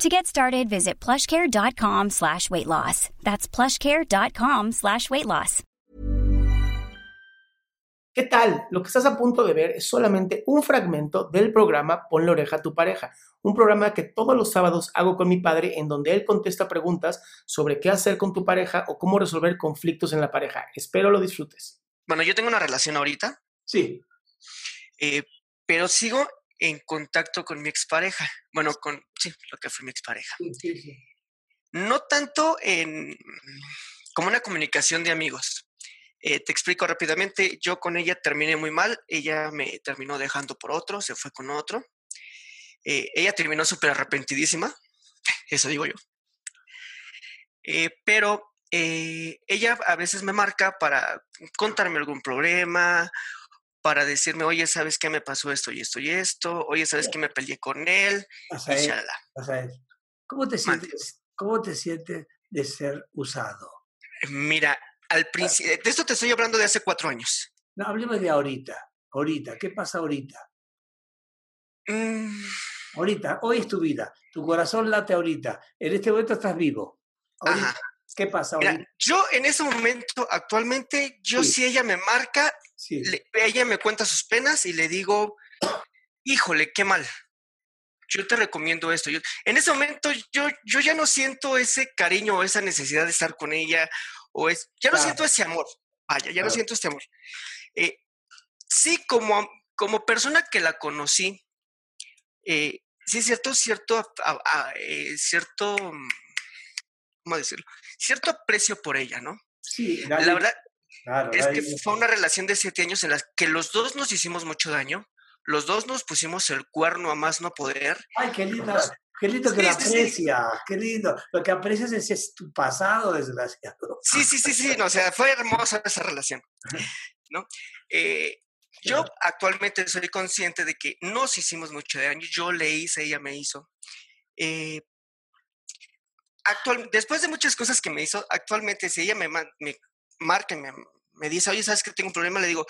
To get started, visit plushcare.com slash weight loss. That's plushcare.com slash weight loss. ¿Qué tal? Lo que estás a punto de ver es solamente un fragmento del programa Ponle oreja a tu pareja, un programa que todos los sábados hago con mi padre en donde él contesta preguntas sobre qué hacer con tu pareja o cómo resolver conflictos en la pareja. Espero lo disfrutes. Bueno, yo tengo una relación ahorita, Sí, eh, pero sigo en contacto con mi expareja. Bueno, con, sí, lo que fue mi expareja. No tanto en como una comunicación de amigos. Eh, te explico rápidamente, yo con ella terminé muy mal, ella me terminó dejando por otro, se fue con otro. Eh, ella terminó súper arrepentidísima, eso digo yo. Eh, pero eh, ella a veces me marca para contarme algún problema, para decirme, oye, ¿sabes qué me pasó esto y esto y esto? Oye, ¿sabes qué me peleé con él? Rafael, ¿cómo te sientes, cómo te sientes de ser usado? Mira, al principio, de esto te estoy hablando de hace cuatro años. No, hablemos de ahorita, ahorita, ¿qué pasa ahorita? Mm, Ahorita, hoy es tu vida, tu corazón late ahorita, en este momento estás vivo. Ahorita, Ajá. ¿Qué pasa Mira, yo en ese momento, actualmente, yo Sí. si ella me marca, Sí. le- ella me cuenta sus penas y le digo, híjole, qué mal. Yo te recomiendo esto. Yo, en ese momento yo, yo ya no siento ese cariño o esa necesidad de estar con ella, o es, ya no Claro. siento ese amor. Vaya, ya no siento este amor. Eh, sí, como, como persona que la conocí, eh, sí es cierto, cierto, a- a- eh, cierto, ¿cómo decirlo? Cierto aprecio por ella, ¿no? Sí, La nadie- verdad, claro, es que fue una relación de siete años en la que los dos nos hicimos mucho daño, los dos nos pusimos el cuerno a más no poder. Ay, qué lindo, qué lindo que Sí, lo sí, sí. aprecias, qué lindo. Lo que aprecias es, es tu pasado, desgraciado. Sí, sí, sí, sí, no, o sea, fue hermosa esa relación, ¿no? Eh, yo actualmente soy consciente de que nos hicimos mucho daño, yo le hice, ella me hizo. Eh, actual, después de muchas cosas que me hizo, actualmente si ella me, me marca y me, me dice, oye, ¿sabes que tengo un problema? Le digo,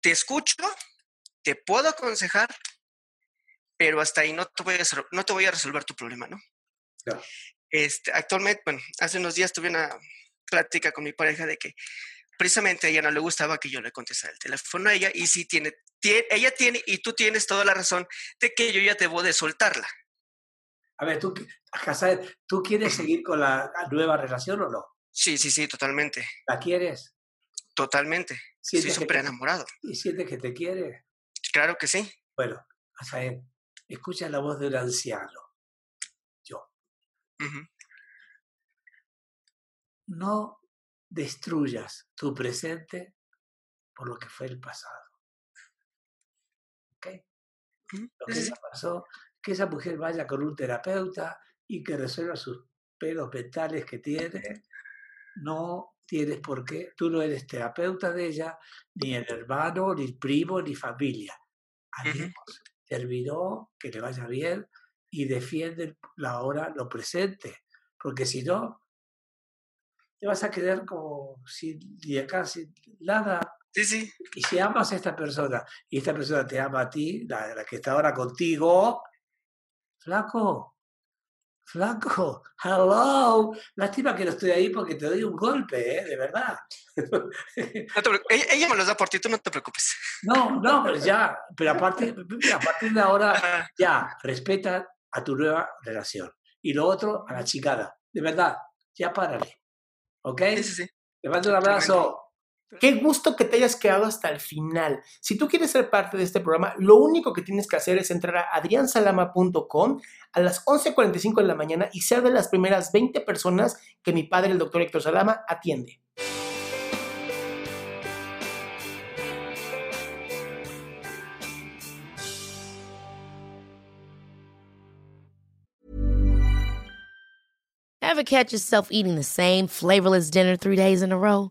te escucho, te puedo aconsejar, pero hasta ahí no te voy a, no te voy a resolver tu problema, ¿no? Claro. Este, actualmente, bueno, hace unos días tuve una plática con mi pareja de que precisamente a ella no le gustaba que yo le contestara el teléfono a ella y sí tiene, tie- ella tiene y tú tienes toda la razón de que yo ya debo de soltarla. A ver, tú, Hassad, ¿tú quieres seguir con la nueva relación o no? Sí, sí, sí, totalmente, ¿La quieres? totalmente. Estoy ¿Sientes que súper enamorado. ¿Y sientes que te quiere? Claro que sí. Bueno, Hassad, escucha la voz de un anciano. Ujú. No destruyas tu presente por lo que fue el pasado. ¿Ok? Lo que ya pasó, que esa mujer vaya con un terapeuta y que resuelva sus pedos mentales que tiene. No tienes por qué, tú no eres terapeuta de ella, ni el hermano, ni el primo, ni familia. Adiós. Terminó, que le vaya bien y defiende la hora, lo presente. Porque si no, te vas a quedar como sin, ni acá, sin nada. Sí, sí. Y si amas a esta persona y esta persona te ama a ti, la, la que está ahora contigo, flaco, flaco, hello. Lástima que no estoy ahí porque te doy un golpe, ¿eh? de verdad. ella, me los da por ti, tú no te preocupes. No, no, pero ya, pero a partir, a partir de ahora, ya, respeta a tu nueva relación. Y lo otro, a la chicada. De verdad, ya párale. ¿Ok? Sí, sí, sí. Te mando un abrazo. Qué gusto que te hayas quedado hasta el final. Si tú quieres ser parte de este programa, lo único que tienes que hacer es entrar a adriansalama.com a las 11.45 de la mañana y ser de las primeras 20 personas que mi padre, el doctor Héctor Salama, atiende. Ever catch yourself eating the same flavorless dinner three days in a row?